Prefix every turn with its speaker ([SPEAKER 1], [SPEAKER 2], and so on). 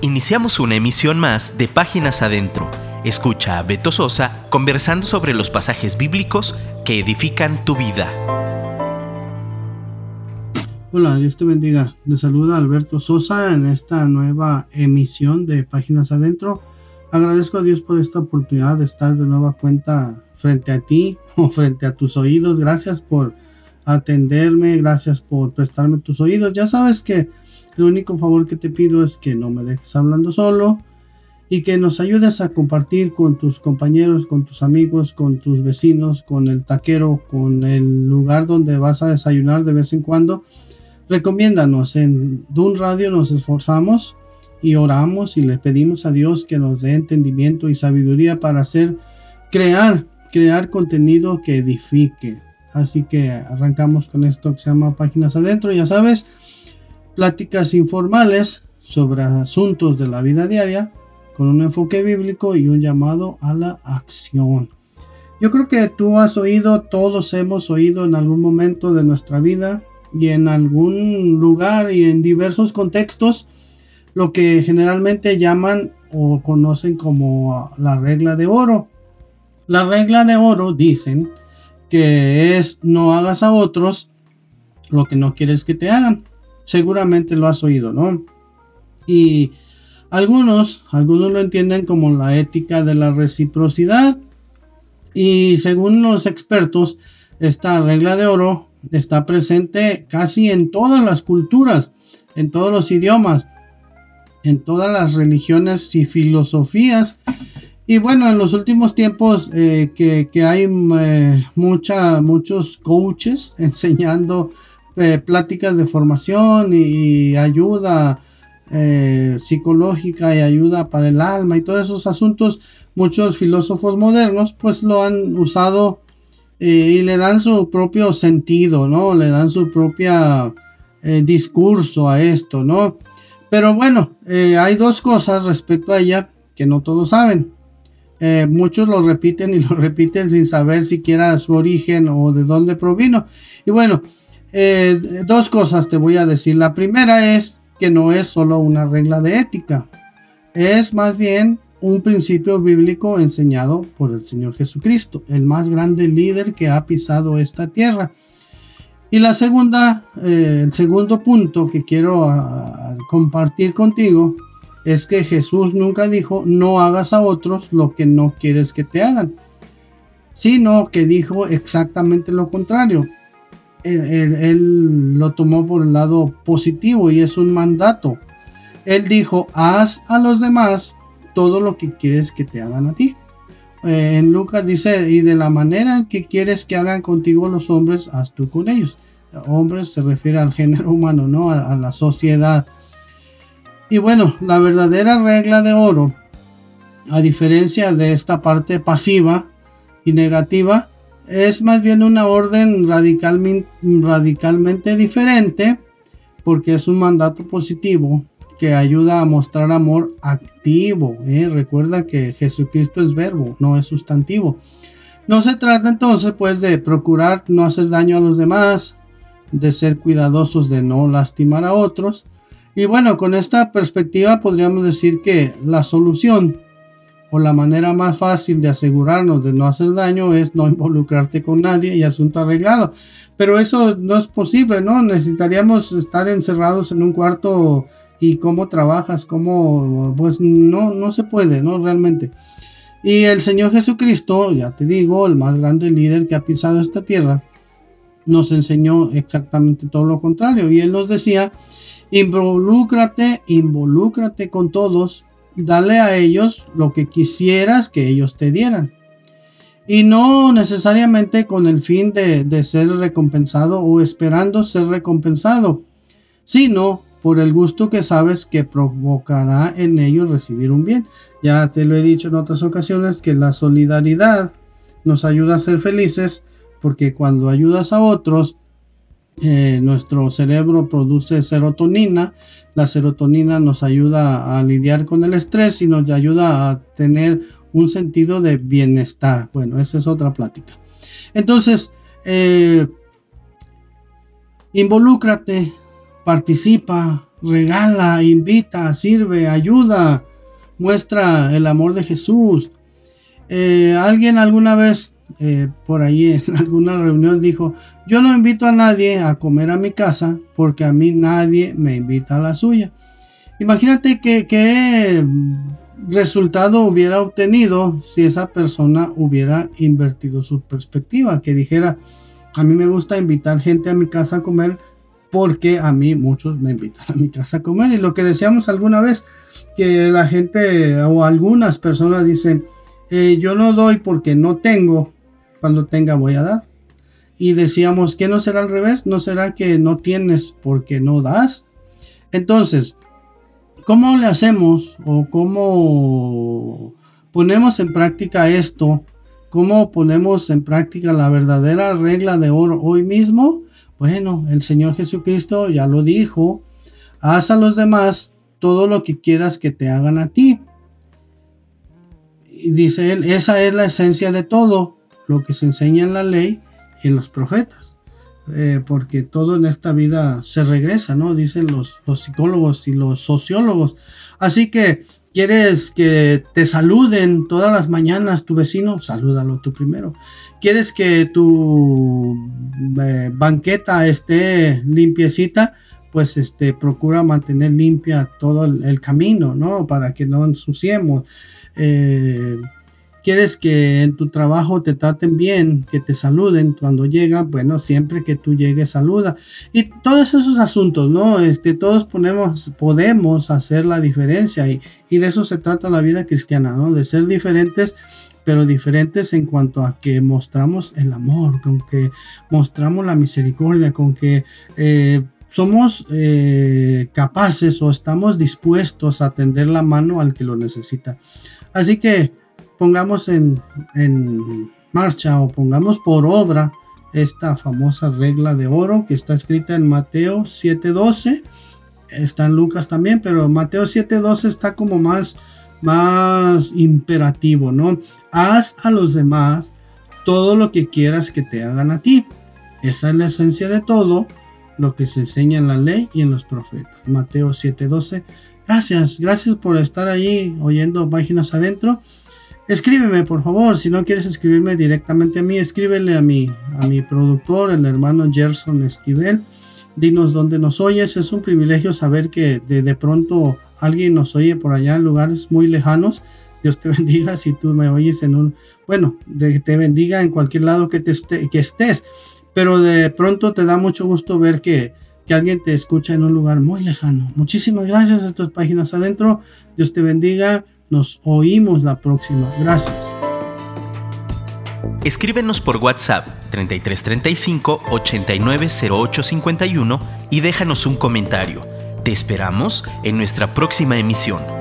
[SPEAKER 1] Iniciamos una emisión más de Páginas Adentro. Escucha a Beto Sosa conversando sobre los pasajes bíblicos que edifican tu vida.
[SPEAKER 2] Hola, Dios te bendiga. Te saluda Alberto Sosa en esta nueva emisión de Páginas Adentro. Agradezco a Dios por esta oportunidad de estar de nueva cuenta frente a ti o frente a tus oídos. Gracias por atenderme, gracias por prestarme tus oídos. Ya sabes que el único favor que te pido es que no me dejes hablando solo y que nos ayudes a compartir con tus compañeros, con tus amigos, con tus vecinos, con el taquero, con el lugar donde vas a desayunar de vez en cuando. Recomiéndanos. En Dun Radio nos esforzamos y oramos y le pedimos a Dios que nos dé entendimiento y sabiduría para hacer, crear, crear contenido que edifique. Así que arrancamos con esto que se llama Páginas Adentro. Ya sabes, pláticas informales sobre asuntos de la vida diaria con un enfoque bíblico y un llamado a la acción. Yo creo que tú has oído, todos hemos oído en algún momento de nuestra vida y en algún lugar y en diversos contextos lo que generalmente llaman o conocen como la regla de oro. La regla de oro dicen que es no hagas a otros lo que no quieres que te hagan seguramente lo has oído, ¿no? Y algunos, algunos lo entienden como la ética de la reciprocidad. Y según los expertos, esta regla de oro está presente casi en todas las culturas, en todos los idiomas, en todas las religiones y filosofías. Y bueno, en los últimos tiempos eh, que, hay eh, muchos coaches enseñando eh, pláticas de formación y, ayuda eh, psicológica y ayuda para el alma y todos esos asuntos, muchos filósofos modernos pues lo han usado eh, y le dan su propio sentido, ¿no? Le dan su propia discurso a esto, ¿no? Pero bueno, hay dos cosas respecto a ella que no todos saben. muchos lo repiten y lo repiten sin saber siquiera su origen o de dónde provino. Y bueno, eh, dos cosas te voy a decir. La primera es que no es solo una regla de ética, es más bien un principio bíblico enseñado por el Señor Jesucristo, el más grande líder que ha pisado esta tierra. Y la segunda, eh, el segundo punto que quiero ah, compartir contigo es que Jesús nunca dijo no hagas a otros lo que no quieres que te hagan, sino que dijo exactamente lo contrario él, lo tomó por el lado positivo y es un mandato. Él dijo, haz a los demás todo lo que quieres que te hagan a ti. Eh, en Lucas dice, y de la manera que quieres que hagan contigo los hombres, haz tú con ellos. Hombres se refiere al género humano, ¿no? a la sociedad. Y bueno, la verdadera regla de oro, a diferencia de esta parte pasiva y negativa, es más bien una orden radicalmente, diferente porque es un mandato positivo que ayuda a mostrar amor activo. ¿eh? Recuerda que Jesucristo es verbo, no es sustantivo. No se trata entonces pues de procurar no hacer daño a los demás, de ser cuidadosos de no lastimar a otros. Y bueno, con esta perspectiva podríamos decir que la solución o la manera más fácil de asegurarnos de no hacer daño es no involucrarte con nadie y asunto arreglado. Pero eso no es posible, ¿no? Necesitaríamos estar encerrados en un cuarto y cómo trabajas, cómo, pues no, no se puede, ¿no? Realmente. Y el Señor Jesucristo, ya te digo, el más grande líder que ha pisado esta tierra, nos enseñó exactamente todo lo contrario. Y Él nos decía, involúcrate, involúcrate con todos, dale a ellos lo que quisieras que ellos te dieran. Y no necesariamente con el fin de, ser recompensado o esperando ser recompensado, sino por el gusto que sabes que provocará en ellos recibir un bien. Ya te lo he dicho en otras ocasiones que la solidaridad nos ayuda a ser felices porque cuando ayudas a otros, eh, nuestro cerebro produce serotonina la serotonina nos ayuda a lidiar con el estrés y nos ayuda a tener un sentido de bienestar. Bueno, esa es otra plática. Entonces, eh, involúcrate, participa, regala, invita, sirve, ayuda, muestra el amor de Jesús. Eh, alguien alguna vez eh, por ahí en alguna reunión dijo, yo no invito a nadie a comer a mi casa porque a mí nadie me invita a la suya. Imagínate que, qué resultado hubiera obtenido si esa persona hubiera invertido su perspectiva, que dijera, a mí me gusta invitar gente a mi casa a comer porque a mí muchos me invitan a mi casa a comer. Y lo que decíamos alguna vez, que la gente o algunas personas dicen, eh, yo no doy porque no tengo, cuando tenga voy a dar. Y decíamos que no será al revés, no será que no tienes porque no das. Entonces, ¿cómo le hacemos o cómo ponemos en práctica esto? ¿Cómo ponemos en práctica la verdadera regla de oro hoy mismo? Bueno, el Señor Jesucristo ya lo dijo, haz a los demás todo lo que quieras que te hagan a ti. Y dice él, esa es la esencia de todo lo que se enseña en la ley y los profetas. Eh, porque todo en esta vida se regresa, ¿no? Dicen los, los psicólogos y los sociólogos. Así que, ¿quieres que te saluden todas las mañanas tu vecino? Salúdalo tú primero. ¿Quieres que tu eh, banqueta esté limpiecita? Pues este, procura mantener limpia todo el, camino, ¿no? Para que no ensuciemos. Eh, quieres que en tu trabajo te traten bien, que te saluden cuando llegan, bueno, siempre que tú llegues saluda. Y todos esos asuntos, ¿no? Este, todos ponemos, podemos hacer la diferencia y, y de eso se trata la vida cristiana, ¿no? De ser diferentes pero diferentes en cuanto a que mostramos el amor, con que mostramos la misericordia, con que eh, somos eh, capaces o estamos dispuestos a tender la mano al que lo necesita. Así que pongamos en, marcha o pongamos por obra esta famosa regla de oro que está escrita en Mateo 7:12, está en Lucas también, pero Mateo 7:12 está como más, más imperativo, ¿no? Haz a los demás todo lo que quieras que te hagan a ti. Esa es la esencia de todo lo que se enseña en la ley y en los profetas. Mateo 7:12. Gracias, gracias por estar ahí oyendo páginas adentro. Escríbeme, por favor. Si no quieres escribirme directamente a mí, escríbele a mi, a mi productor, el hermano Gerson Esquivel. Dinos dónde nos oyes. Es un privilegio saber que de, pronto alguien nos oye por allá en lugares muy lejanos. Dios te bendiga si tú me oyes en un, bueno, te bendiga en cualquier lado que, te que estés. Pero de pronto te da mucho gusto ver que, que alguien te escucha en un lugar muy lejano. Muchísimas gracias a tus páginas adentro. Dios te bendiga. Nos oímos la próxima. Gracias.
[SPEAKER 1] Escríbenos por WhatsApp 3335 890851 y déjanos un comentario. Te esperamos en nuestra próxima emisión.